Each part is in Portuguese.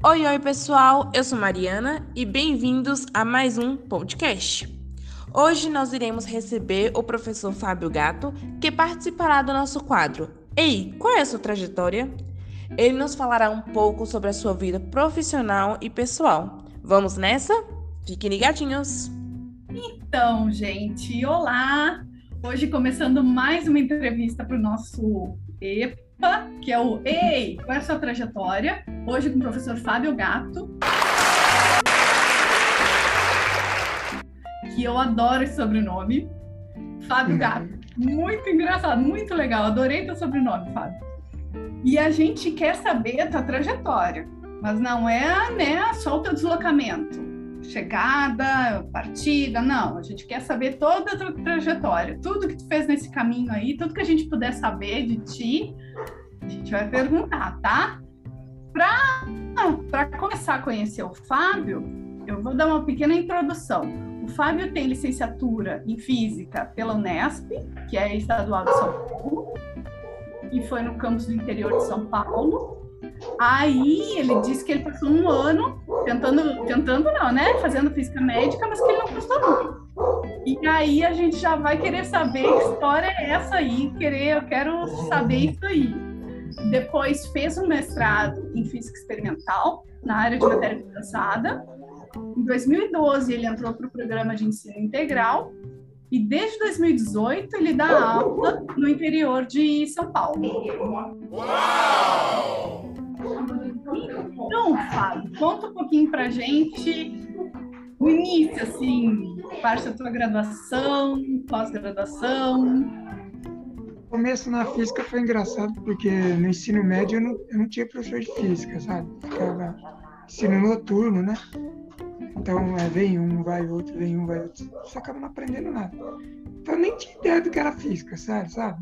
Oi, oi, pessoal. Eu sou Mariana e bem-vindos a mais um podcast. Hoje nós iremos receber o professor Fábio Gato, que participará do nosso quadro. Ei, qual é a sua trajetória? Ele nos falará um pouco sobre a sua vida profissional e pessoal. Vamos nessa? Fiquem ligadinhos! Então, gente, olá! Hoje começando mais uma entrevista para o nosso EPA, que é o Ei, qual é a sua trajetória? Hoje com o professor Fábio Gato. Que eu adoro esse sobrenome. Fábio uhum. Gato. Muito engraçado, muito legal. Adorei teu sobrenome, Fábio. E a gente quer saber a tua trajetória, mas não é né, só o teu deslocamento chegada, partida, não. A gente quer saber toda a tua trajetória, tudo que tu fez nesse caminho aí, tudo que a gente puder saber de ti, a gente vai perguntar, tá? Para começar a conhecer o Fábio, eu vou dar uma pequena introdução. O Fábio tem licenciatura em Física pela Unesp, que é estadual de São Paulo, e foi no campus do interior de São Paulo. Aí ele disse que ele passou um ano tentando, tentando não, né? Fazendo física médica, mas que ele não gostou muito. E aí a gente já vai querer saber que história é essa aí, querer, eu quero saber isso aí. Depois fez um mestrado em física experimental na área de matéria condensada. Em 2012 ele entrou para o programa de ensino integral e desde 2018 ele dá aula no interior de São Paulo. Uau! Então, Fábio, conta um pouquinho pra gente o início, assim, parte da tua graduação, pós-graduação. O começo na física foi engraçado, porque no ensino médio eu não, eu não tinha professor de física, sabe? Ficava ensino noturno, né? Então, é, vem um, vai outro, vem um, vai outro. Você acaba não aprendendo nada. Então, eu nem tinha ideia do que era física, sério, sabe?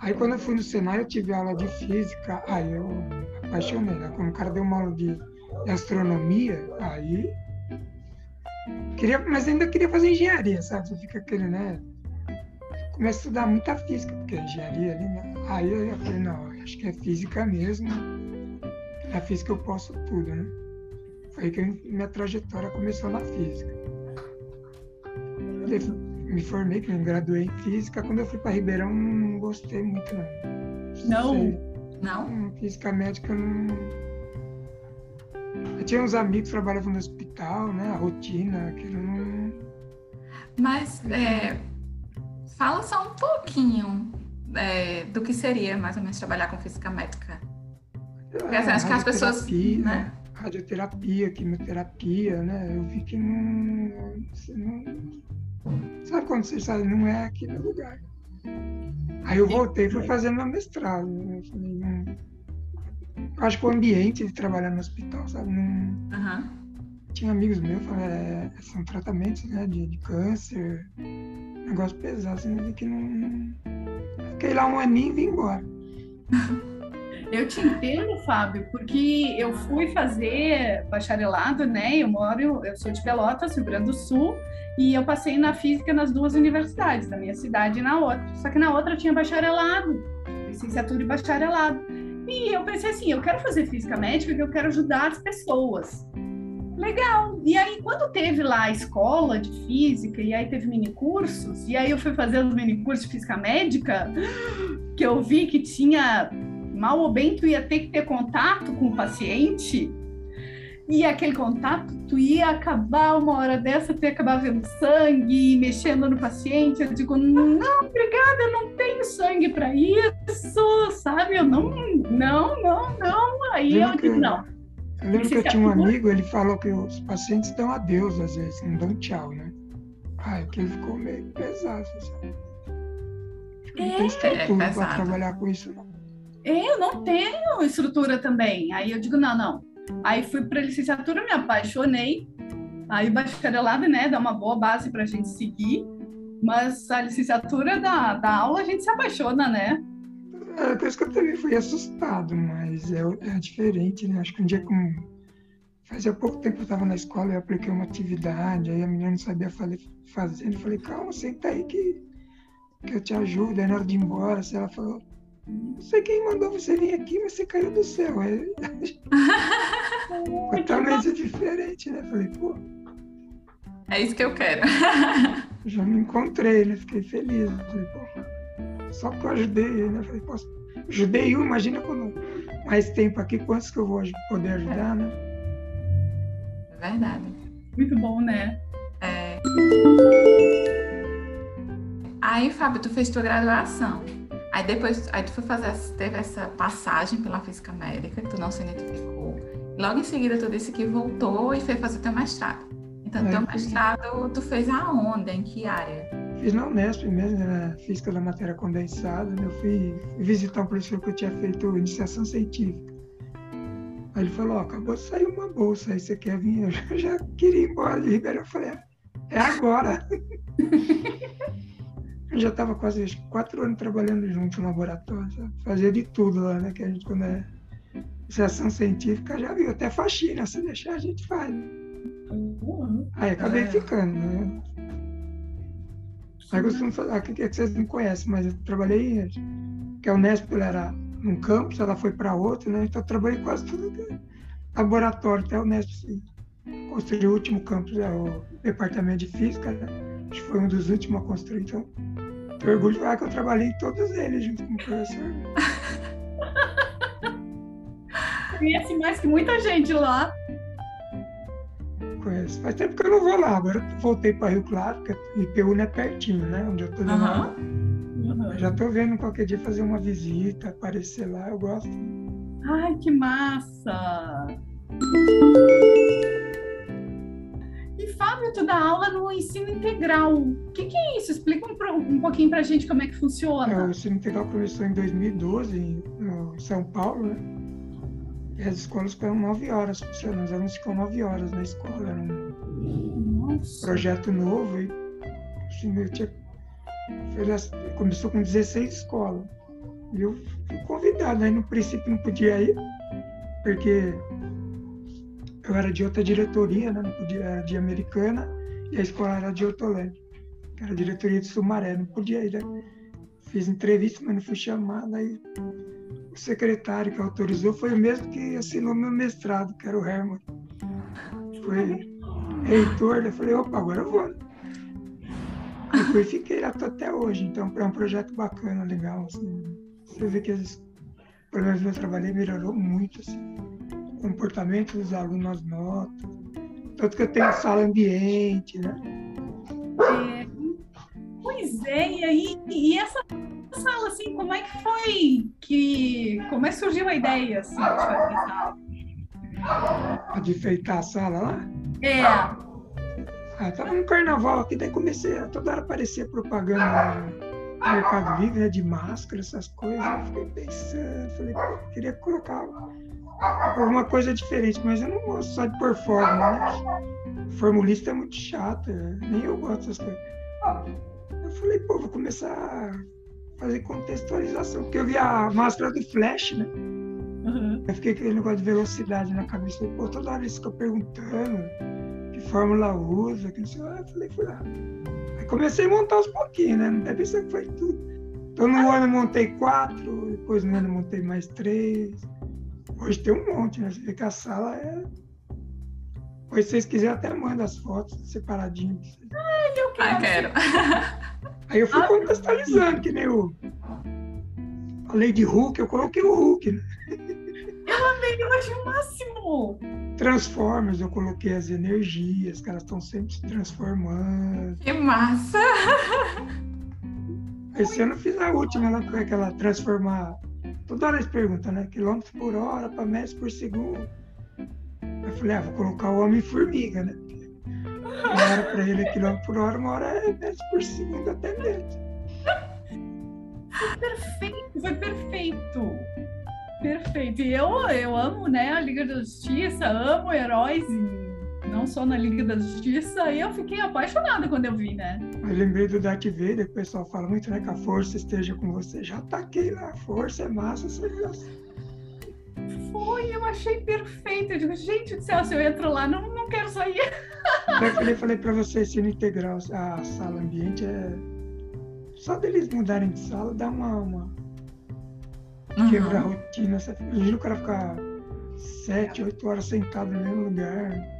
Aí, quando eu fui no Senai, eu tive aula de física. Aí eu apaixonei. Né? Quando o cara deu uma aula de, astronomia, aí. Queria, mas ainda queria fazer engenharia, sabe? Você fica querendo, né? Começa a estudar muita física, porque é engenharia ali, né? Aí eu falei, não, acho que é física mesmo. Na física eu posso tudo, né? Foi aí que minha trajetória começou na física. Eu me formei, que me graduei em física. Quando eu fui para Ribeirão, não gostei muito, não. Não? Não? Física médica, não. Eu tinha uns amigos que trabalhavam no hospital, né? A rotina, aquilo não. Mas, é, fala só um pouquinho é, do que seria mais ou menos trabalhar com física médica. Porque ah, acho que as pessoas. Né? radioterapia, quimioterapia, né? Eu vi que não, não sabe quando você sabe, não é aqui no lugar. Aí eu voltei e fui fazer meu mestrado. Né? Eu falei, não, eu acho que o ambiente de trabalhar no hospital, sabe? Não, uhum. Tinha amigos meus, falaram, é, são tratamentos né, de, de câncer, negócio pesado, assim, vi que não. Fiquei lá um aninho e vim embora. Eu te entendo, Fábio, porque eu fui fazer bacharelado, né? Eu moro, eu sou de Pelotas, Rio Grande do Sul, e eu passei na física nas duas universidades, na minha cidade e na outra. Só que na outra tinha bacharelado, licenciatura e bacharelado. E eu pensei assim, eu quero fazer física médica, porque eu quero ajudar as pessoas. Legal. E aí, quando teve lá a escola de física, e aí teve mini cursos, e aí eu fui fazer os mini cursos de física médica, que eu vi que tinha mal ou bem tu ia ter que ter contato com o paciente e aquele contato, tu ia acabar uma hora dessa, tu ia acabar vendo sangue, mexendo no paciente. Eu digo, não, obrigada, eu não tenho sangue para isso, sabe? Eu não, não, não, não. Aí eu, eu digo, não. Eu lembro que eu tinha um amigo, ele falou que os pacientes dão adeus às vezes, não dão tchau, né? Ah, aquilo ficou meio pesado, sabe? Não é, tem estrutura é para trabalhar com isso, não. Eu não tenho estrutura também. Aí eu digo, não, não. Aí fui para licenciatura, me apaixonei. Aí bacharelado, né, dá uma boa base para a gente seguir. Mas a licenciatura da, da aula a gente se apaixona, né? É, por isso que eu também fui assustado, mas é, é diferente, né? Acho que um dia com Fazia pouco tempo eu estava na escola, eu apliquei uma atividade, aí a menina não sabia fazer, eu falei, calma, senta aí que, que eu te ajudo. Aí na hora de ir embora, assim, ela falou, Não sei quem mandou você vir aqui, mas você caiu do céu. É totalmente diferente, né? Falei, pô. É isso que eu quero. Já me encontrei, né? Fiquei feliz. Falei, pô, só que eu ajudei ele, né? Falei, posso ajudei um, imagina quando mais tempo aqui, quantos que eu vou poder ajudar, né? É verdade. Muito bom, né? É... Aí, Fábio, tu fez tua graduação. Aí depois, aí tu foi fazer, teve essa passagem pela física médica, que tu não se identificou. Logo em seguida, tu disse que voltou e foi fazer teu mestrado. Então, é, teu mestrado, tu fez aonde? Em que área? Fiz na Unesp mesmo, na Física da Matéria Condensada. Né? Eu fui visitar um professor que eu tinha feito iniciação científica. Aí ele falou, oh, acabou de sair uma bolsa, aí você quer vir? Eu já queria ir embora de Ribeirão. Eu falei, é agora. eu já estava quase quatro anos trabalhando junto no laboratório, sabe? fazia de tudo lá, né? Que a gente, quando é iniciação científica, já viu, até faxina, se deixar a gente faz. Uhum. Aí acabei é. ficando, né? Aí costumo falar, que, é que vocês não conhecem, mas eu trabalhei, que a Unesp era num campus, ela foi para outro, né? Então eu trabalhei quase tudo laboratório, até a Unesp sim. construiu o último campus, é o departamento de física, né? Acho que foi um dos últimos a construir, então tenho orgulho de falar que eu trabalhei em todos eles junto com o professor. Conhece mais que muita gente lá conheço. Faz tempo que eu não vou lá. Agora eu voltei para Rio Claro, porque IPU é pertinho, né? Onde eu tô dando uhum. Já tô vendo qualquer dia fazer uma visita, aparecer lá, eu gosto. Ai, que massa! Fábio, tu dá aula no ensino integral. O que, que é isso? Explica um, um pouquinho pra gente como é que funciona. É, o ensino integral começou em 2012, em São Paulo, né? E as escolas ficam nove horas funcionando. Os alunos ficam nove horas na escola. Era um Nossa. projeto novo. E assim, eu tinha, começou com 16 escolas. E eu fui convidado. Aí no princípio não podia ir, porque eu era de outra diretoria, né? podia, era de Americana, e a escola era de Hortolândia, que era diretoria de Sumaré, não podia ir. Né? Fiz entrevista, mas não fui chamado. Aí o secretário que autorizou foi o mesmo que assinou meu mestrado, que era o Herman. Foi reitor, eu falei, opa, agora eu vou. Depois fiquei lá até hoje, então é um projeto bacana, legal. Assim. Você vê que as, pelo menos eu trabalhei melhorou muito, assim. Comportamento dos alunos, as notas. Tanto que eu tenho sala ambiente, né? É, pois é, e aí, e essa sala, assim, como é que foi que. Como é que surgiu a ideia assim, de fazer a sala? De enfeitar a sala lá? É. Ah, tava no carnaval aqui, daí comecei a toda hora aparecer propaganda no Mercado Livre, né, de máscara, essas coisas. Eu fiquei pensando, falei, pô, queria colocar alguma coisa diferente, mas eu não gosto só de pôr forma, né? Formulista é muito chato, nem eu gosto dessas coisas. Eu falei, pô, vou começar fazer contextualização, porque eu vi a máscara do Flash, né? Uhum. Eu fiquei com aquele negócio de velocidade na cabeça. Falei, pô, toda hora eles ficam perguntando que fórmula usa, que não sei lá. Eu falei, fui lá. Aí comecei a montar aos pouquinhos, né? Não deve ser que foi tudo. Então no ano montei quatro, depois no ano montei mais três. Hoje tem um monte, né? Você vê que a sala é. Pois se vocês quiserem, até manda as fotos separadinhas. Ai, eu quero. Ah, quero. Aí eu fui ah, contextualizando, que nem o. A Lady Hulk, eu coloquei o Hulk, né? Eu amei, eu achei o máximo! Transformers, eu coloquei as energias, que elas estão sempre se transformando. Que massa! Esse ano eu fiz a última, lá, é aquela transformar. Toda hora eles perguntam, né? Quilômetros por hora para metros por segundo. Eu falei, ah, vou colocar o Homem-Formiga, né? Uma hora para ele é quilômetro por hora, uma hora é metros por segundo até metro. Foi perfeito, foi perfeito. Perfeito. E eu, eu amo né, a Liga da Justiça, amo heróis, não só na Liga da Justiça, e eu fiquei apaixonada quando eu vi, né? Eu lembrei do Darth Vader, o pessoal fala muito, né, que a força esteja com você. Já taquei lá, a força é massa, você Foi, eu achei perfeito. Eu digo, gente do céu, se eu entro lá, não, não quero sair. Eu falei, falei para você, ensino integral, a sala ambiente é. Só deles mudarem de sala dá uma, uma, uhum. quebrar a rotina. Imagina o cara ficar sete, oito horas sentado no mesmo lugar.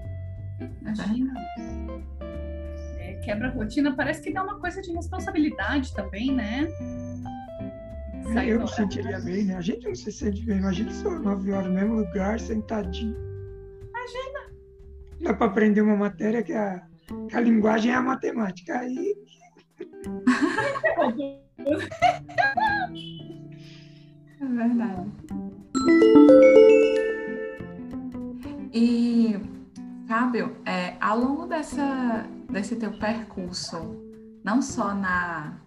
Imagina. É, quebra a rotina, parece que dá uma coisa de responsabilidade também, né? É, eu me sentiria bem, né? A gente não se sente bem. Imagina só, nove horas no mesmo lugar, sentadinho. Imagina. Dá para aprender uma matéria que a, que a linguagem é a matemática. Aí. é verdade. E, Fábio, é, ao longo dessa, desse teu percurso, não só na,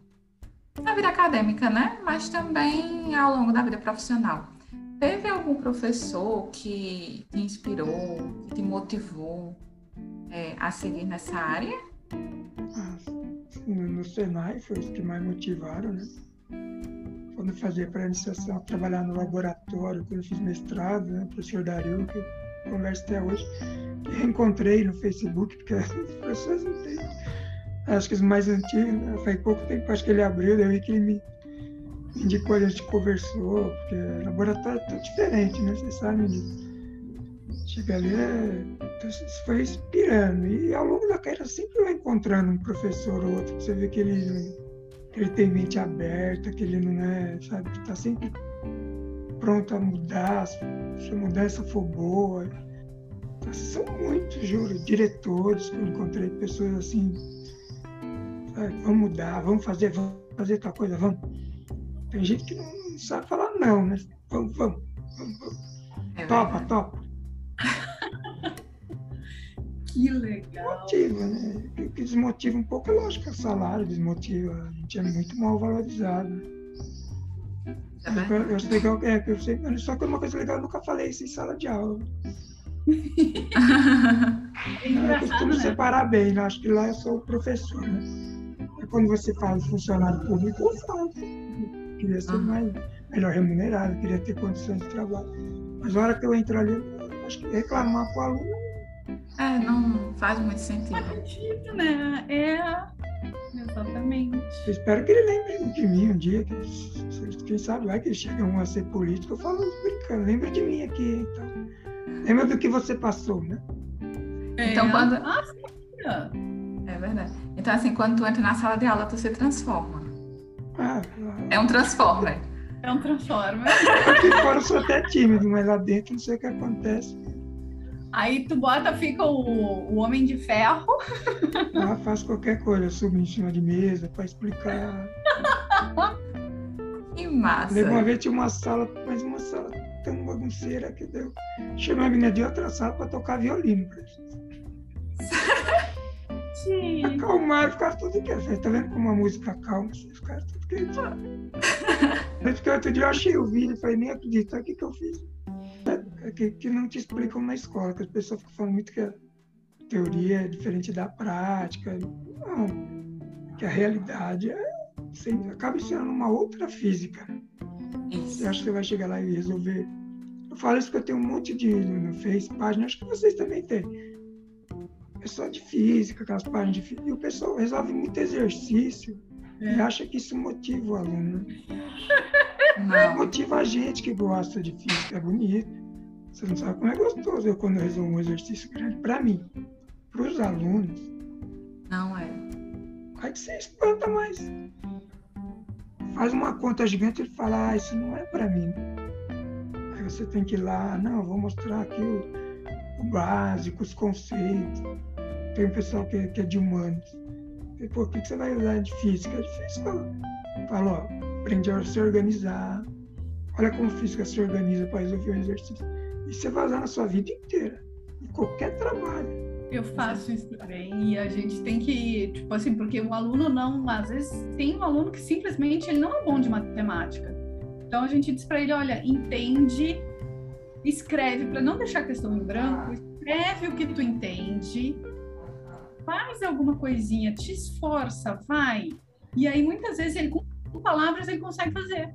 na vida acadêmica, né? Mas também ao longo da vida profissional. Teve algum professor que te inspirou, que te motivou é, a seguir nessa área? Ah, no Senai foi os que mais motivaram, né? Quando eu fazia pré-iniciação, trabalhar no laboratório, quando eu fiz mestrado, né? O professor Dario, que converso até hoje, reencontrei no Facebook, porque as pessoas não têm. Acho que os mais antigos, né? faz pouco tempo, acho que ele abriu, daí que ele me indicou, a gente conversou, porque laboratório é tão diferente, né? Vocês sabem disso. Chega ali, é... então, foi inspirando. E ao longo da carreira sempre vai encontrando um professor ou outro, você vê que ele, que ele tem mente aberta, que ele não é, sabe, que está sempre pronto a mudar, se a mudança for boa. Então, são muitos, juro, diretores que eu encontrei, pessoas assim, sabe, vamos mudar, vamos fazer, vamos fazer tal coisa, vamos tem gente que não sabe falar não, né? Vamos, vamos, vamos, vamos. É topa, topa. que legal. Motiva, né? O que desmotiva um pouco é lógico, é o salário desmotiva. A gente é muito mal valorizado. Né? É eu, eu acho legal, é, eu sei, só que uma coisa legal, eu nunca falei isso em sala de aula. é eu costumo né? separar bem, né? acho que lá eu sou o professor, né? quando você fala funcionário público, eu falo queria ser uhum. mais, melhor remunerado, queria ter condições de trabalho. Mas na hora que eu entro ali, acho que reclamar para o aluno. É, não faz muito sentido. Sentido, né? É. Exatamente. Eu espero que ele lembre de mim um dia, que, quem sabe vai que ele chega um a ser político, eu falo brincando, lembra de mim aqui, então. Lembra do que você passou, né? É. Então quando. Ah, é verdade. Então, assim, quando tu entra na sala de aula, tu se transforma. Ah, é um Transformer. É um Transformer. Aqui fora eu sou até tímido, mas lá dentro não sei o que acontece. Aí tu bota, fica o, o Homem de Ferro. Ah, faz qualquer coisa, subo em cima de mesa para explicar. Que massa. Lembra uma vez tinha uma sala, mas uma sala tão bagunceira que deu. Chamei a menina de outra sala para tocar violino pra gente. Acalmaram, ficaram tudo quietos. Tá vendo como a música calma? Ficaram tudo quietos. Porque outro dia eu achei o vídeo e falei, nem acredito, o que, que eu fiz? É que, que não te explicam na escola, que as pessoas ficam falando muito que a teoria é diferente da prática. Não, que a realidade é, você acaba ensinando uma outra física. Você acha que você vai chegar lá e resolver. Eu falo isso que eu tenho um monte de no Face, página, acho que vocês também têm pessoal de física, aquelas páginas de física, e o pessoal resolve muito exercício é. e acha que isso motiva o aluno. Não. Motiva a gente que gosta de física, é bonito. Você não sabe como é gostoso eu quando eu resolvo um exercício grande. Para mim, para os alunos. Não é. Aí você espanta mais. Faz uma conta gigante e fala, ah, isso não é para mim. Aí você tem que ir lá, não, vou mostrar aqui o, o básico, os conceitos. Tem um pessoal que, que é de humanos. E, pô, o que, que você vai usar de física? É difícil falar. Fala, ó, aprende a se organizar. Olha como física se organiza para resolver um exercício. E você vai usar na sua vida inteira, em qualquer trabalho. Eu faço isso também e a gente tem que, tipo assim, porque o aluno não, às vezes tem um aluno que simplesmente ele não é bom de matemática. Então a gente diz para ele, olha, entende, escreve para não deixar a questão em branco, escreve o que tu entende faz alguma coisinha, te esforça, vai. E aí muitas vezes ele com palavras ele consegue fazer.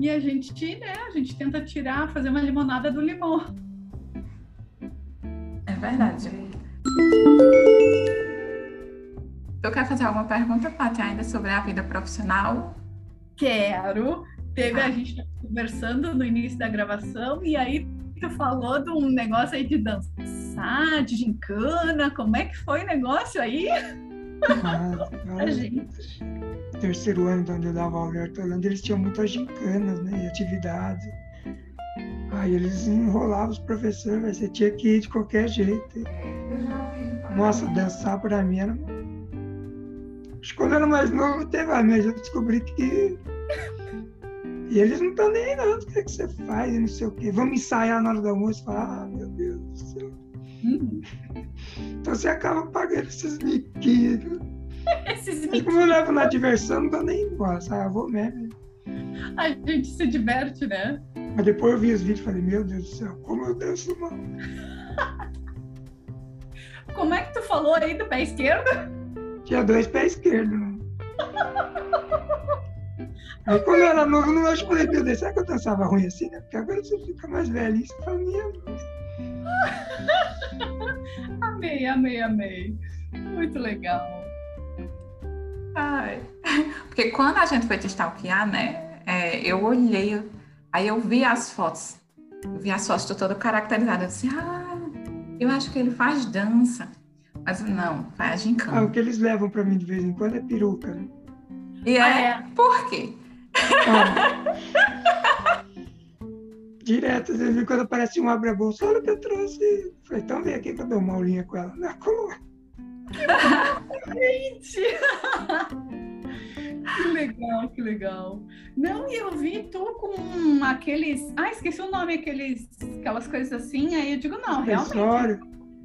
E a gente, né, a gente tenta tirar, fazer uma limonada do limão. É verdade. Tu quer fazer alguma pergunta, Paty, ainda sobre a vida profissional? Quero. Teve a gente conversando no início da gravação e aí tu falou de um negócio aí de dançar, de gincana. Como é que foi o negócio aí? Ah, gente. terceiro ano de onde eu dava aula em Hortolândia, eles tinham muitas gincanas, né? E atividades. Aí eles enrolavam os professores, mas você tinha que ir de qualquer jeito. Nossa, dançar pra mim era. Acho que quando eu era mais novo, teve a mas eu descobri que. E eles não estão nem aí, não. O que, é que você faz? E não sei o quê. Vamos ensaiar na hora do almoço. Fala, ah, meu Deus do céu. Hum, Então você acaba pagando esses miquinhos. esses Mas como eu levo na diversão, não dá nem embora, sabe? Eu vou mesmo. A gente se diverte, né? Mas depois eu vi os vídeos e falei, meu Deus do céu, como eu danço mal. Como é que tu falou aí do pé esquerdo? Tinha dois pés esquerdos. Né? Aí quando eu era novo, não acho que falei, meu Deus, será que eu dançava ruim assim, né? Porque agora você fica mais velhinho, você fala, minha Amei, amei, amei. Muito legal. Ai. Porque quando a gente foi te stalkear, né? é, eu olhei, aí eu vi as fotos. Eu vi as fotos todas caracterizadas. Eu disse, ah, eu acho que ele faz dança. Mas não, faz Ah, gincana. o que eles levam pra mim de vez em quando é peruca, né? E é, Ah, é. por quê? Ah. Direto, às vezes quando aparece um abre-bolsa, olha o que eu trouxe. Falei, então vem aqui que eu dou uma aulinha com ela. Na coluna. Gente! que legal, que legal. Não, e eu vi tu com aqueles. Ah, esqueci o nome, aqueles, aquelas coisas assim. Aí eu digo, não, realmente. Acessório.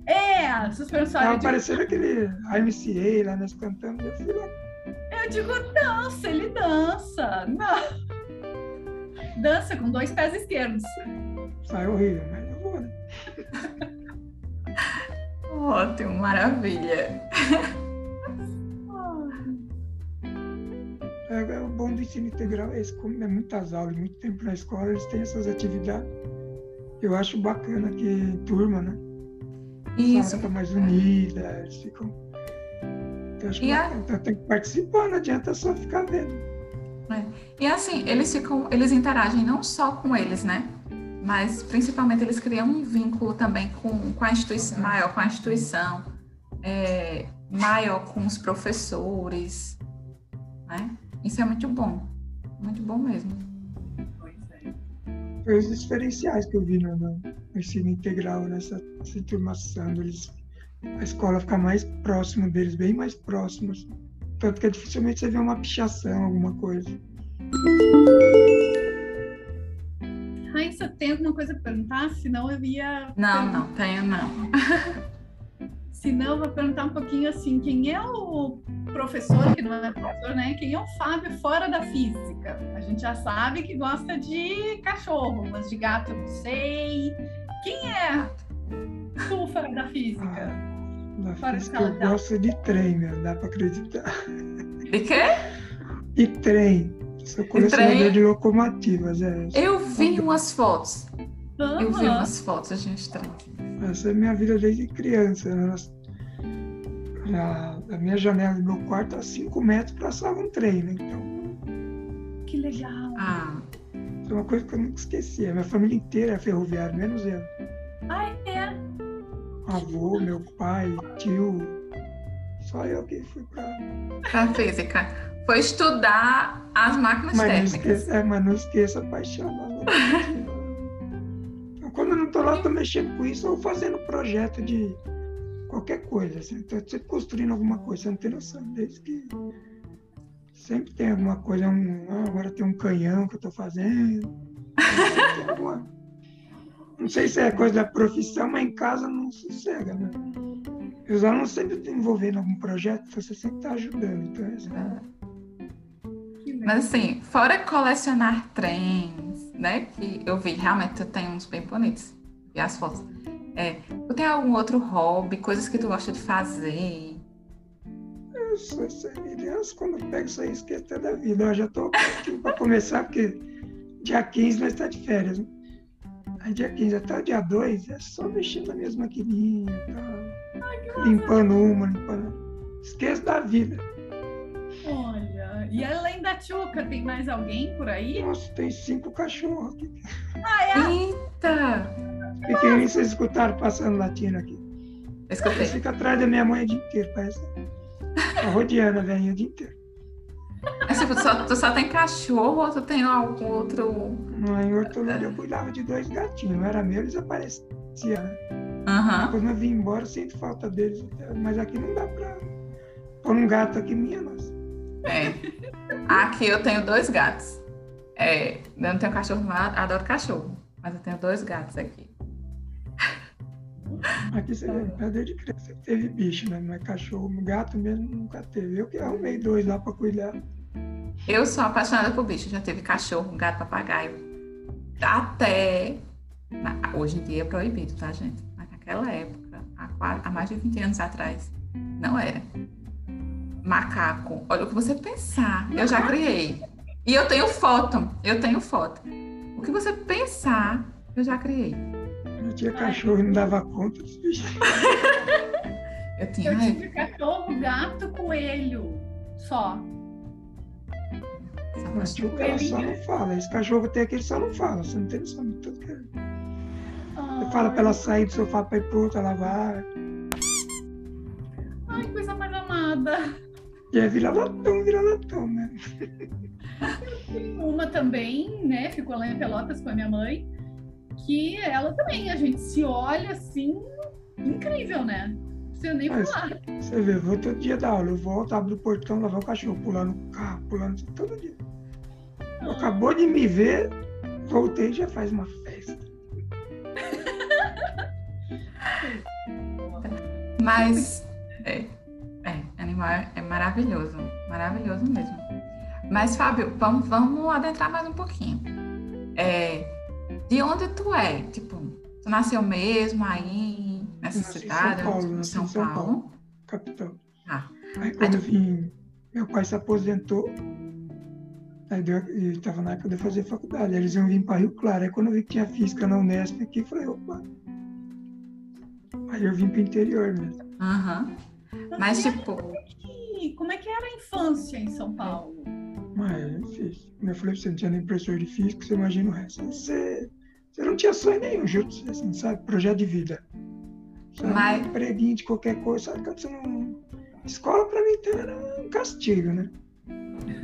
É, suspensório. Tava Eu digo, aquele AMCA lá, nós cantando. Eu fui lá. eu digo, dança, ele dança. Não. Dança com dois pés esquerdos. Saiu horrível, mas eu vou, né? Ótimo, maravilha. É, é o bom do ensino integral é como é muitas aulas, muito tempo na escola, eles têm essas atividades. Eu acho bacana que turma, né? A Isso. fica mais unida, eles ficam. Eu acho E a- bacana. Então tem que participar, não adianta só ficar vendo. E assim, eles ficam, eles interagem não só com eles, né? Mas principalmente eles criam um vínculo também com, com a instituição, maior com a instituição, é, maior com os professores, né? Isso é muito bom, muito bom mesmo. Pois é. Foi os diferenciais que eu vi no, no ensino integral, nessa, turmação. Eles, a escola fica mais próximo deles, bem mais próximos. Tanto que dificilmente você vê uma pichação, alguma coisa. Raíssa, tem alguma coisa para perguntar? Senão eu ia. Não, não, tenho não. Senão eu vou perguntar um pouquinho assim: quem é o professor, que não é professor, né? Quem é o Fábio fora da física? A gente já sabe que gosta de cachorro, mas de gato eu não sei. Quem é tu fora da física? Física de eu sala. gosto de trem, meu, dá pra acreditar. De quê? E trem. Sou colecionador trem? de locomotivas, é. Eu vi umas fotos. Eu vi umas fotos, gente. trem. Essa é a minha vida desde criança. Na, da minha janela do meu quarto, a 5 metros passava um trem, né? Então, Que legal. Ah, é uma coisa que eu nunca esqueci. A minha família inteira é ferroviária, menos eu. Ah, é? Avô, meu pai, tio. Só eu que fui pra. pra física. Foi estudar as máquinas Mas não, térmicas. esqueça, é, mas não esqueça a paixão. Quando eu não tô lá, tô mexendo com isso ou fazendo projeto de qualquer coisa. Assim. Sempre construindo alguma coisa, você não tem noção. Desde que sempre tem alguma coisa. Um, agora tem um canhão que eu tô fazendo. Tem alguma- Não sei se é coisa da profissão, mas em casa não sossega, né? E os alunos sempre estão envolvendo em algum projeto, então você sempre está ajudando. Então, é legal. Mas assim, fora colecionar trens, né? Que eu vi, realmente tu tem uns bem bonitos. Vi as fotos. É, tu tem algum outro hobby, coisas que tu gosta de fazer? Eu sou sem criança, quando eu pego isso aí, esqueço até da vida. Eu já estou para começar, porque dia 15 nós está de férias. Né? Aí dia 15 até o dia 2 é só mexendo nas minhas maquininhas, tá? limpando uma, limpando. Esqueço da vida. Olha, E além da Tchuca, tem mais alguém por aí? Nossa, tem cinco cachorros aqui. Eita! E quem vocês escutaram passando latindo aqui? Escutei. Eles ficam atrás da minha mãe o dia inteiro, parece. Tá rodeando a velhinha o dia inteiro. Mas, tipo, tu só, tu só tem cachorro ou tu tem algum outro. Em Hortolândia eu cuidava de dois gatinhos, não era meu, eles apareciam, né? Aham. Quando eu vim embora, eu sinto falta deles. Mas aqui não dá pra pôr um gato aqui minha, nossa. É. Aqui eu tenho dois gatos. É, eu não tenho cachorro, mas adoro cachorro. Mas eu tenho dois gatos aqui. Aqui você vê, desde criança sempre teve bicho, né? Não é cachorro, gato mesmo nunca teve. Eu que arrumei dois lá pra cuidar. Eu sou apaixonada por bicho. Já teve cachorro, gato, papagaio. Até. Hoje em dia é proibido, tá, gente? Mas naquela época, há, qua- há mais de 20 anos atrás, não era. Macaco. Olha o que você pensar. Eu já criei. E eu tenho foto. Eu tenho foto. O que você pensar, eu já criei. Eu tinha cachorro e não dava conta dos bichos. Eu tinha. Eu tive cachorro, gato, coelho. Só. Mas tipo, ela só não fala. Esse cachorro tem aquele só não fala. Você não tem noção de tudo que ele. Você fala pra ela sair do sofá pra ir pro outro, ela vai. Ai, coisa mais amada. E é vira-latão, vira-latão, né? Uma também, né? Ficou lá em Pelotas com a minha mãe. Que ela também, a gente se olha assim, incrível, né? Não precisa nem Mas- falar. Você vê, eu vou todo dia dar aula. Eu volto, abro o portão, lá vai o cachorro pulando no carro, pulando todo dia. Acabou de me ver, voltei e já faz uma festa. Mas é, é, animal é, maravilhoso, maravilhoso mesmo. Mas Fábio, vamos, vamos adentrar mais um pouquinho. É, de onde tu é? Tipo, tu nasceu mesmo aí nessa Nasci em cidade, São Paulo, em São, em São Paulo? Capital. Ah. Aí quando eu vim, meu pai se aposentou. Aí deu, e estava na época de fazer faculdade. Aí eles iam vir para Rio Claro. Aí quando eu vi que tinha física na Unesp aqui, eu falei, opa. Aí eu vim pro interior mesmo. Aham. Mas tipo, E como é que era a infância em São Paulo? Mas é difícil. Eu falei pra você, não tinha nem professor de física, você imagina o resto. Você, você não tinha sonho nenhum, juro pra você, assim, sabe? Projeto de vida. Sabe? Mas- Um preguinho de qualquer coisa, sabe? Quando você não... Escola pra mim então, era um castigo, né?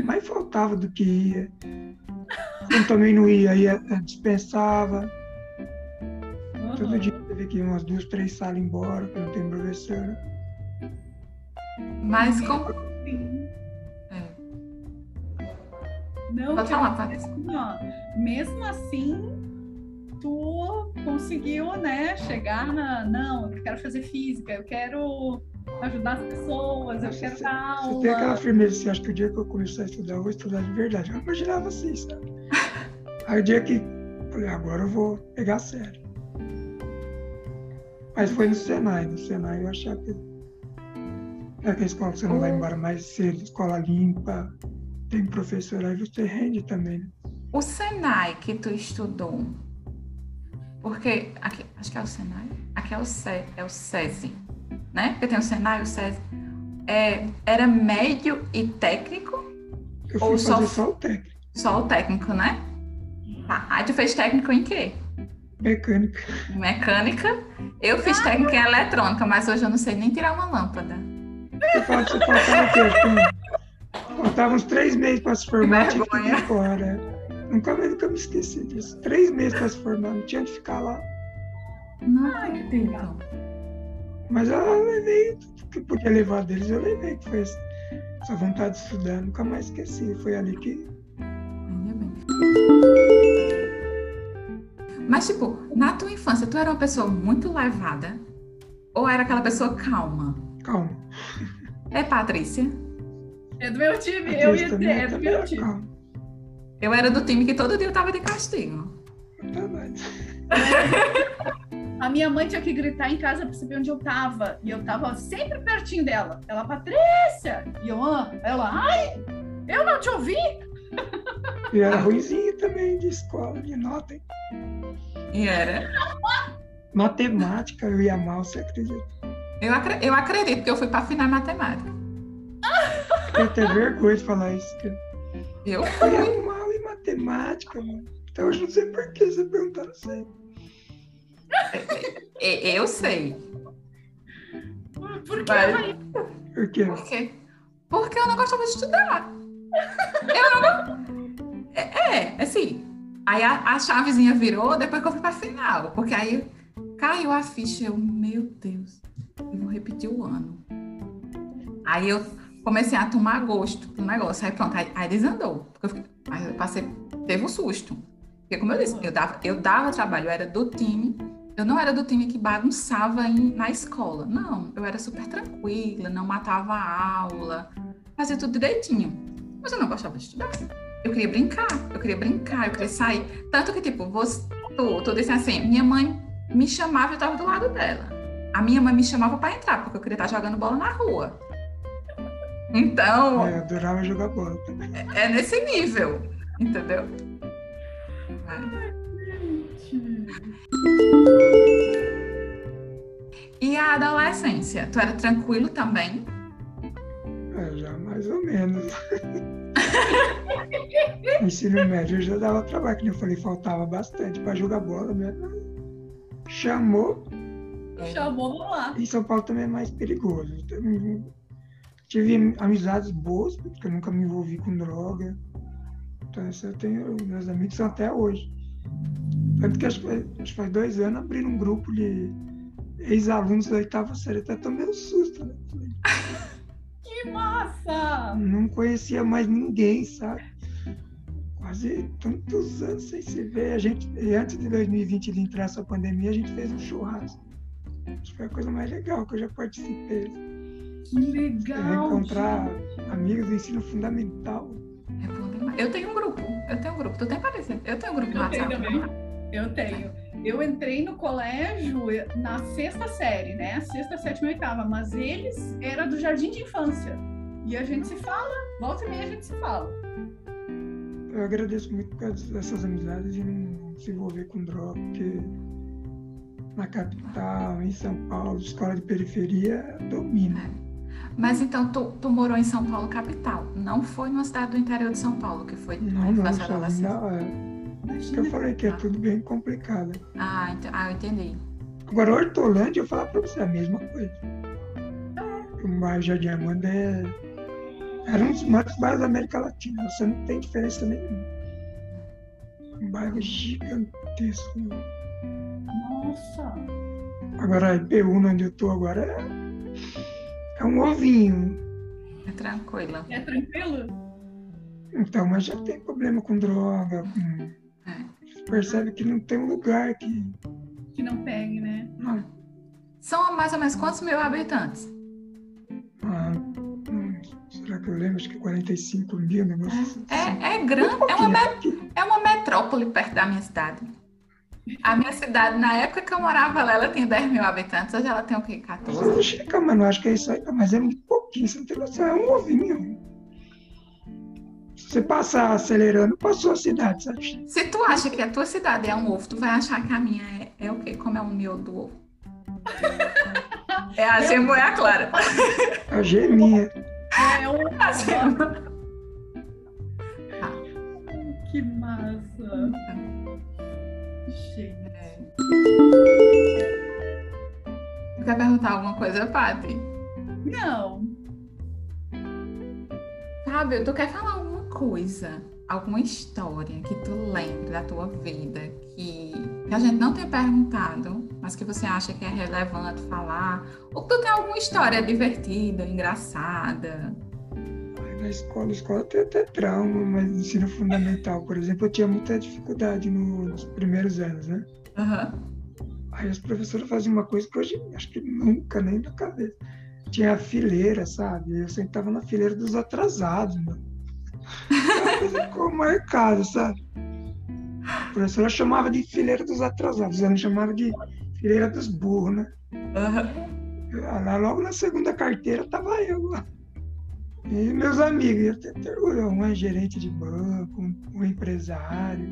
Mas faltava do que ia. Quando também não ia, ia dispensava. Todo dia teve que ir umas duas, três salas embora, porque não tem professor. mas como. É, Não, Pode que falar, assim, ó, mesmo assim, tu conseguiu, né, chegar na. Não, eu quero fazer física, eu quero ajudar as pessoas, eu Você- quero dar Você tem aquela aula. firmeza, você acha que o dia que eu começar a estudar, eu vou estudar de verdade. Eu imaginava assim, sabe? Aí o dia que falei, agora eu vou pegar sério. Mas foi no Senai, no Senai eu achava que é aquela escola que você não vai embora mais cedo, escola limpa, tem professor, aí você rende também, né? o Senai que tu estudou, porque aqui, acho que é o Senai, aqui é o, Se, é o SESI, né? Porque tem o Senai o SESI. É, era médio e técnico? Eu fui Ou só- só o técnico, Só o técnico, né? Tá. Aí tu fez técnico em quê? mecânica. Mecânica. Eu fiz técnica em eletrônica, mas hoje eu não sei nem tirar uma lâmpada. Eu falo que você faltava o quê? Faltava uns três meses para se formar, tive que ir vergonha. embora. Nunca, mais- nunca me esqueci disso. Três meses para se formar, não tinha onde ficar lá. Não Ai, que legal. Mas eu levei tudo que podia levar deles, eu levei, que foi essa vontade de estudar, nunca mais esqueci. Foi ali que. Ainda bem. Mas, tipo, na tua infância, tu era uma pessoa muito levada? Ou era aquela pessoa calma? Calma. É, Patrícia? É do meu time, eu ia também dizer, é do também meu time. calma. Eu era do time que todo dia eu tava de castigo. Tá bem. A minha mãe tinha que gritar em casa pra saber onde eu tava. E eu tava sempre pertinho dela. Ela, Patrícia! E eu, ah, ela, ai, eu não te ouvi! E era ruimzinho também de escola, de nota, hein? E era. Matemática, eu ia mal, você acredita? Eu, acre- eu acredito que eu fui pra final em matemática. Tenho até vergonha de falar isso. cara. Eu Eu ia mal em matemática, mano. Até hoje não sei por que você perguntar, não sei. E- Eu sei. Por que? Por quê? Por quê? Porque eu não gostava de estudar. Eu não. É, é, assim. Aí a, a chavezinha virou depois que eu fui pra final. Porque aí caiu a ficha. Eu, meu Deus, eu vou repetir o ano. Aí eu comecei a tomar gosto do negócio. Aí pronto, aí, aí desandou. Porque eu fiquei- aí eu passei, teve um susto. Porque, como eu disse, eu dava, eu dava trabalho, eu era do time. Eu não era do time que bagunçava em- na escola. Não, eu era super tranquila, não matava a aula, fazia tudo direitinho. Mas eu não gostava de estudar. Eu queria brincar, eu queria brincar, eu queria sair. Tanto que, tipo, você, tu, tu disse assim, minha mãe me chamava e eu tava do lado dela. A minha mãe me chamava para entrar, porque eu queria estar jogando bola na rua. Então, É, eu adorava jogar bola. é nesse nível, entendeu? E a adolescência? Tu era tranquilo também? É, já mais ou menos. No ensino médio eu já dava trabalho, que eu falei, faltava bastante para jogar bola mesmo. Chamou, Chamou, vamos lá. em São Paulo também é mais perigoso. Então, Tive amizades boas, porque eu nunca me envolvi com droga. Então, isso eu tenho, meus amigos são até hoje. Tanto que acho que faz, acho que faz dois anos abriram um grupo de ex-alunos da oitava série. Até tomei um susto, né? Falei, Que massa! Não conhecia mais ninguém, sabe? Quase tantos anos sem se ver. A gente, e antes de 2020 de entrar essa pandemia, a gente fez um churrasco. Acho que foi a coisa mais legal que eu já participei. Que legal! Encontrar amigos do ensino fundamental. É bom demais. Eu tenho um grupo, eu tenho um grupo. Tu tem parecido? Eu tenho um grupo no Eu WhatsApp. Eu tenho. Eu entrei no colégio na sexta série, né? Sexta, sétima e oitava, mas eles eram do jardim de infância. E a gente se fala, volta e meia a gente se fala. Eu agradeço muito por causa dessas amizades e não se envolver com droga, porque na capital, em São Paulo, escola de periferia domina. Mas então tu, tu morou em São Paulo, capital. Não foi numa cidade do interior de São Paulo que foi a Não, não, só vim adolescência. Por isso que eu falei que é tudo bem complicado. Ah, ent- ah, eu entendi. Agora, Hortolândia, eu falar pra você a mesma coisa. O bairro Jardim Amanda é... era um dos maiores bairros da América Latina. Você não tem diferença nenhuma. Um bairro gigantesco. Nossa! Agora, Ipeúna, onde eu tô agora, é, é um ovinho. É tranquila. É tranquilo? Então, mas já tem problema com droga. Com... É. Percebe que não tem um lugar que. Que não pegue, né? Não. São mais ou menos quantos mil habitantes? Ah, hum, será que eu lembro? Acho que 45 mil, negócio assim. É, é grande, é uma, me- é uma metrópole perto da minha cidade. A minha cidade, na época que eu morava lá, ela tinha 10 mil habitantes. Hoje ela tem o quê? 14? Mas não chega, mano, eu acho que é isso aí, mas é muito pouquinho, você não tem noção, é um ovinho. Você passar acelerando, passou a cidade, sabe? Se tu acha que a tua cidade é um ovo, tu vai achar que a minha é, é o quê? Como é o miolo do ovo? É a gema e a clara. A geminha. É um... A gema. Que massa! Gente. Tu quer perguntar alguma coisa, Paty? Não. Fábio, tu quer falar alguma coisa? Alguma história que tu lembre da tua vida que, a gente não tenha perguntado, mas que você acha que é relevante falar? Ou tu tem alguma história divertida, engraçada? Na escola, escola tem até trauma, mas no ensino fundamental, por exemplo, eu tinha muita dificuldade no- nos primeiros anos, né? Aham. Aí as professoras faziam uma coisa que hoje acho que nunca, nem na cabeça. Tinha a fileira, sabe? Eu sentava na fileira dos atrasados, mano. Aquela coisa ficou marcada, sabe? A professora chamava de fileira dos atrasados, ela chamava de fileira dos burros, né? Aham. Lá logo na segunda carteira tava eu lá. E meus amigos, eu até ter um é gerente de banco, um, um empresário.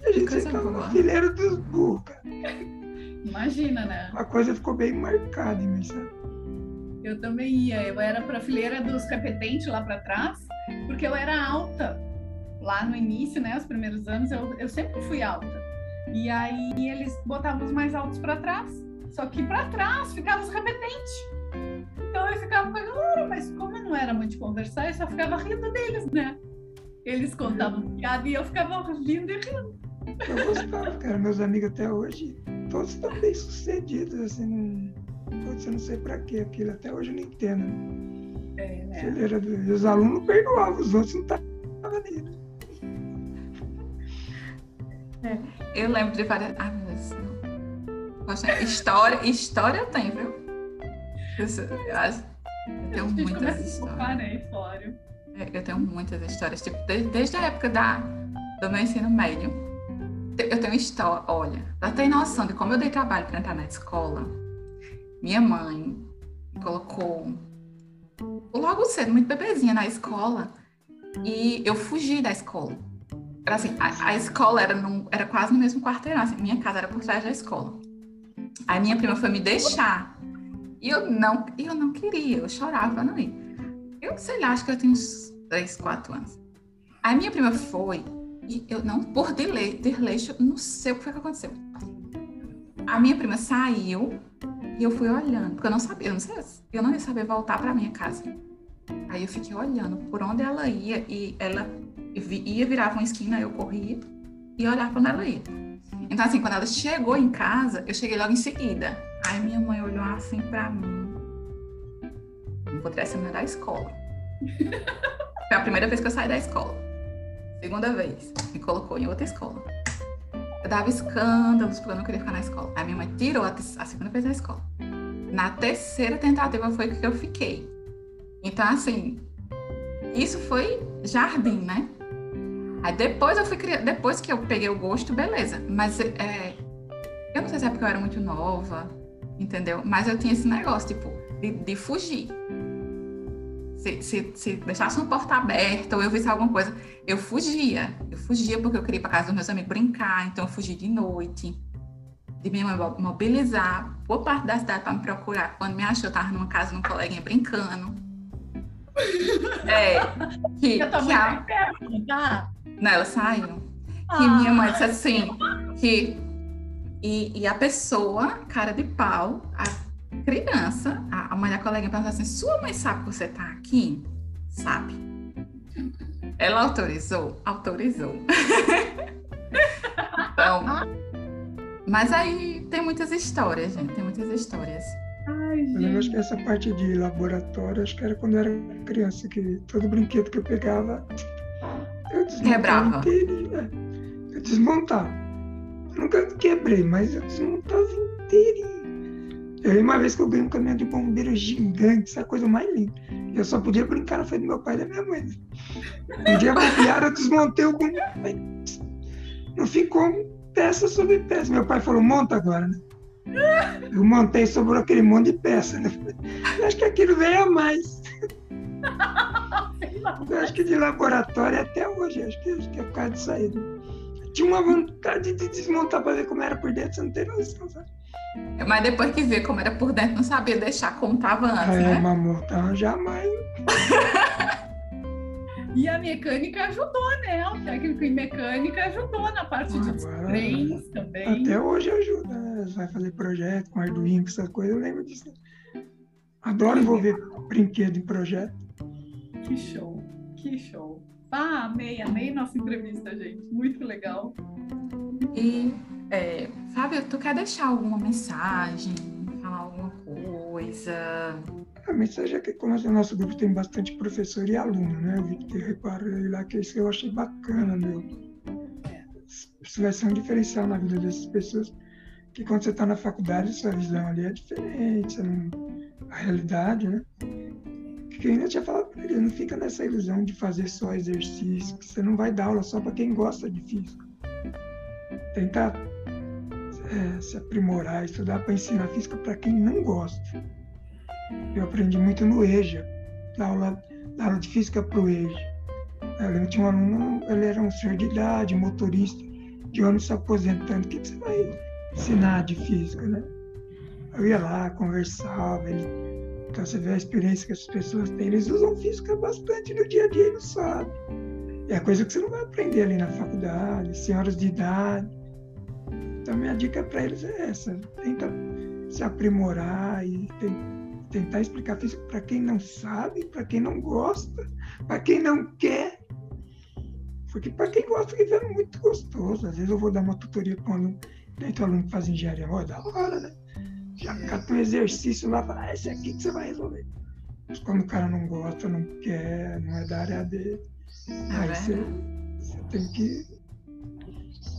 E a gente sentava boa. na fileira dos burros, cara. Imagina, né? A coisa ficou bem marcada em mim, sabe? Eu também ia. Eu era para a fileira dos repetentes lá para trás, porque eu era alta. Lá no início, né, os primeiros anos, eu, eu sempre fui alta. E aí eles botavam os mais altos para trás. Só que para trás ficavam os repetentes. Então eu ficava com mas como eu não era muito conversar, eu só ficava rindo deles, né? Eles contavam piada e eu ficava rindo e rindo. Eu gostava, cara. Meus amigos até hoje, todos estão bem sucedidos, assim. Não, putz, eu não sei pra que aquilo. Até hoje eu não entendo. É, né? Ele era Os alunos perdoavam, os outros não estavam nele. Eu lembro de várias. Ai, meu Deus. história, história eu tenho, viu? Eu, tenho muitas histórias. né, Flório? É, Eu tenho muitas histórias, tipo, de- desde a época da, do meu ensino médio. Eu tenho história, olha, pra ter noção de como eu dei trabalho para entrar na escola, minha mãe me colocou logo cedo, muito bebezinha na escola, e eu fugi da escola. Era assim, a, a escola era, num- era quase no mesmo quarteirão, assim, minha casa era por trás da escola. Aí minha prima foi me deixar, e eu não, eu não queria, eu chorava não ir. Eu sei lá, acho que eu tinha uns 3, 4 anos. Aí minha prima foi, e eu não, por delay, desleixo, não sei o que foi que aconteceu. A minha prima saiu e eu fui olhando, porque eu não sabia, eu não sei, eu não ia saber voltar pra minha casa. Aí eu fiquei olhando por onde ela ia e ela ia, virava uma esquina, eu corria e olhava pra onde ela ia. Então, assim, quando ela chegou em casa, eu cheguei logo em seguida. Aí minha mãe olhou assim pra mim. Tirar essa menina da escola. Foi a primeira vez que eu saí da escola. Segunda vez, me colocou em outra escola. Dava escândalos porque eu não queria ficar na escola. Aí minha mãe tirou a, a segunda vez da escola. Na terceira tentativa foi que eu fiquei. Então, assim, isso foi jardim, né? Aí depois eu fui depois que eu peguei o gosto, beleza. Mas é, eu não sei se é porque eu era muito nova, entendeu? Mas eu tinha esse negócio, tipo, de, de fugir. Se, se, se deixasse uma porta aberta ou eu visse alguma coisa, eu fugia. Eu fugia porque eu queria ir para casa dos meus amigos brincar, então eu fugi de noite. De minha mãe mo- mobilizar, boa parte da cidade para me procurar. Quando me achou, eu tava numa casa, num coleguinha brincando. É, que, E a tua que a- tá pé, tá? não, ela saiu. Ah. Que minha mãe disse assim, que e, e a pessoa, cara de pau, a criança, a, a mãe da coleguinha perguntou assim, sua mãe sabe que você tá aqui? Sabe. Ela autorizou? Autorizou. então, mas aí tem muitas histórias, gente, tem muitas histórias. Ai, Eu lembro, acho gente. que essa parte de laboratório, acho que era quando eu era criança, que todo brinquedo que eu pegava, eu desmontava Quebrava. inteirinho. né? Eu desmontava. Eu nunca quebrei, mas eu desmontava inteirinho. Eu lembro uma vez que eu ganhei um caminhão de bombeiro gigante, essa coisa mais linda. Eu só podia brincar na frente do meu pai e da minha mãe. Um dia eu desmontei o caminhão. Não ficou peça sobre peça. Meu pai falou, monta agora, né? Eu montei, sobrou aquele monte de peça, né? Eu acho que aquilo veio a mais. Eu acho que de laboratório até hoje, acho que, acho que é por causa disso aí. né? Tinha uma vontade de desmontar para ver como era por dentro, você não tem noção, sabe? Mas depois que vê como era por dentro, não sabia deixar como tava antes, Aí, né? uma montar jamais. E a mecânica ajudou, né? O técnico em mecânica ajudou na parte de Agora, trens também. Até hoje ajuda, né? Você vai fazer projeto com Arduino, essas coisas, eu lembro disso. Adoro envolver brinquedo em projeto. Que show, que show. Ah, amei, amei nossa entrevista, gente. Muito legal. E, é, Fábio, tu quer deixar alguma mensagem, falar alguma coisa? A mensagem é que, como o nosso grupo tem bastante professor e aluno, né? Eu vi que tem reparei lá que isso eu achei bacana, meu. Isso vai ser um diferencial na vida dessas pessoas, que quando você está na faculdade, sua visão ali é diferente, não... a realidade, né? Que ainda tinha falado para ele, não fica nessa ilusão de fazer só exercício, que você não vai dar aula só para quem gosta de física. Tentar é, se aprimorar, estudar para ensinar física para quem não gosta. Eu aprendi muito no EJA, na aula, na aula de física para o EJA. Eu tinha um aluno, ele era um senhor de idade, motorista, de ônibus se aposentando. O que, que você vai ensinar de física, né? Eu ia lá, conversava, ele Então você vê a experiência que as pessoas têm, eles usam física bastante no dia a dia não sabem. É coisa que você não vai aprender ali na faculdade, senhoras de idade. Então minha dica para eles é essa: tenta se aprimorar e tentar explicar física para quem não sabe, para quem não gosta, para quem não quer. Porque para quem gosta, que é muito gostoso. Às vezes eu vou dar uma tutoria para um aluno, tem aluno que faz engenharia, ó, da hora, né? Já cata um exercício lá, fala, ah, esse aqui que você vai resolver. Mas quando o cara não gosta, não quer, não é da área dele, é aí você, você, tem que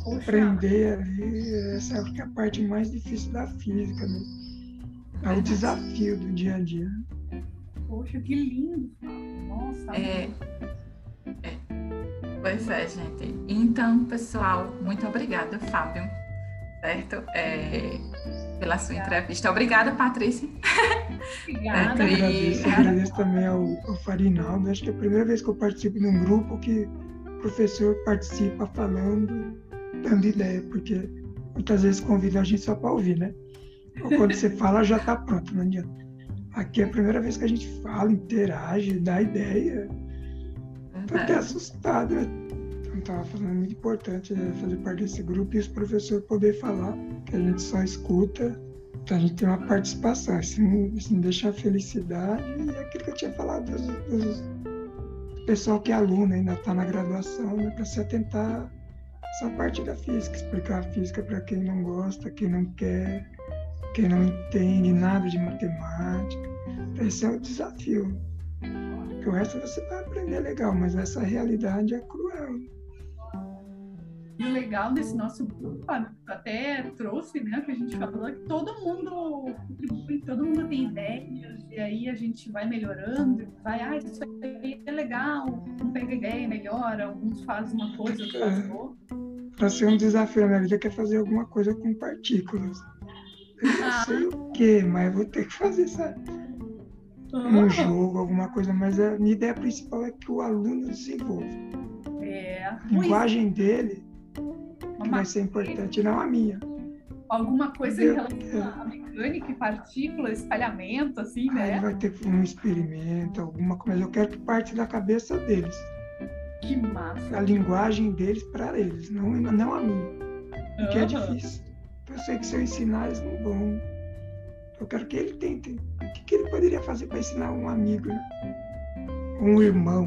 Poxa. aprender ali. Essa é a parte mais difícil da física, né? É o desafio do dia a dia. Poxa, que lindo! Nossa! É, é. Pois é, gente. Então, pessoal, muito obrigada, Fábio, certo? É, pela sua Obrigada. entrevista. Obrigada, Patrícia. Obrigada. Eu agradeço, agradeço também ao, ao Farinaldo. Acho que é a primeira vez que eu participo de um grupo que o professor participa falando, dando ideia, porque muitas vezes convida a gente só para ouvir, né? Ou quando você fala, já está pronto, não adianta. Aqui é a primeira vez que a gente fala, interage, dá ideia. Estou até assustado, né? Então, estava falando muito importante né? fazer parte desse grupo e os professores poder falar, que a gente só escuta, então a gente tem uma participação. Isso me, isso me deixa a felicidade e é aquilo que eu tinha falado dos, dos pessoal que é aluno, ainda está na graduação, né? para se atentar essa parte da física, explicar a física para quem não gosta, quem não quer, quem não entende nada de matemática. Esse é o desafio. Porque o resto você vai aprender legal, mas essa realidade é cruel. E o legal desse nosso grupo, até trouxe, né, que a gente falou, é que todo mundo contribui, todo mundo tem ideias, e aí a gente vai melhorando, vai, ah, isso aí é legal, um pega ideia, melhora, alguns fazem uma coisa, outros fazem é. outra. Para ser um desafio na minha vida, é fazer alguma coisa com partículas. Eu não ah. sei o que, mas vou ter que fazer, sabe? Um jogo, alguma coisa, mas a minha ideia principal é que o aluno desenvolva. É. A linguagem dele que vai ser importante, não a minha. Alguma coisa Entendeu? em relação à mecânica e partícula, espalhamento, assim, né? Aí vai ter um experimento, alguma coisa. Mas eu quero que parte da cabeça deles. Que massa. A linguagem deles para eles, não, não a minha. Porque uhum. é difícil. Eu sei que se eu ensinar, eles não vão. Eu quero que ele tente. O que, que ele poderia fazer para ensinar um amigo, né? um irmão?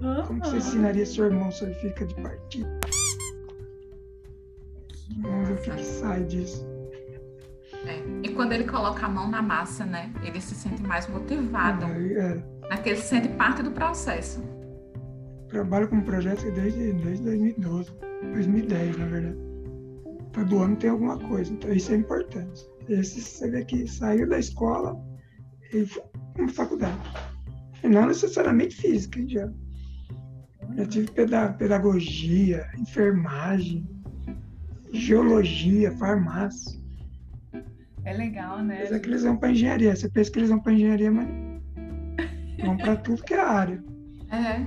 Uhum. Como você ensinaria seu irmão sobre física de partido? Vamos ver o que, que sai disso. É. E quando ele coloca a mão na massa, né? Ele se sente mais motivado. É. Porque ele se sente parte do processo. Trabalho com projetos desde, desde 2012, 2010, na verdade. Todo ano tem alguma coisa, então isso é importante. Esse você vê que saiu da escola e foi para faculdade. E não necessariamente física, já. Já tive pedagogia, enfermagem, geologia, farmácia. É legal, né? É que eles vão para engenharia. Você pensa que eles vão para engenharia, mas vão para tudo que é área. É.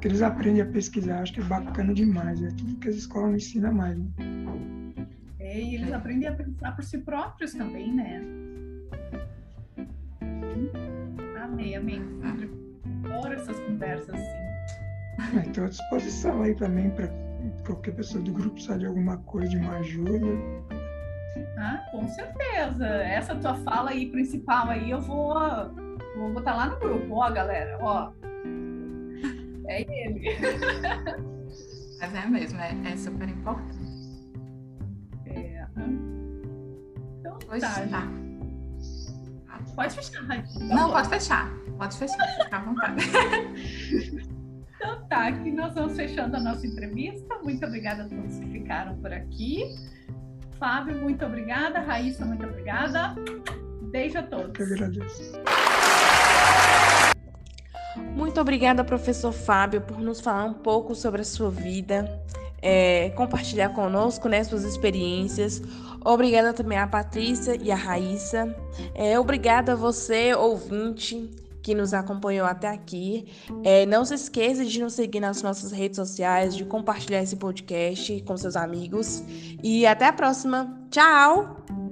Que eles aprendem a pesquisar, acho que é bacana demais. É tudo que as escolas não ensinam mais. Né? É, e eles aprendem a pensar por si próprios também, né? Amei, amei. Adoro essas conversas assim. Estou à disposição aí também para qualquer pessoa do grupo precisar de alguma coisa, de uma ajuda. Ah, com certeza. Essa tua fala aí principal aí eu vou, vou botar lá no grupo, ó, galera, ó. É ele. Mas é mesmo, é, é super importante. É. Então pois tá. tá. Pode fechar. Tá Não, bom. pode fechar. Pode fechar, fica à vontade. Tá, aqui nós vamos fechando a nossa entrevista. Muito obrigada a todos que ficaram por aqui. Fábio, muito obrigada. Raíssa, muito obrigada. Beijo a todos. Eu agradeço. Muito obrigada, professor Fábio, por nos falar um pouco sobre a sua vida, é, compartilhar conosco né, suas experiências. Obrigada também à Patrícia e à Raíssa. É, obrigada a você, ouvinte, que nos acompanhou até aqui. É, não se esqueça de nos seguir nas nossas redes sociais, de compartilhar esse podcast com seus amigos. E até a próxima. Tchau!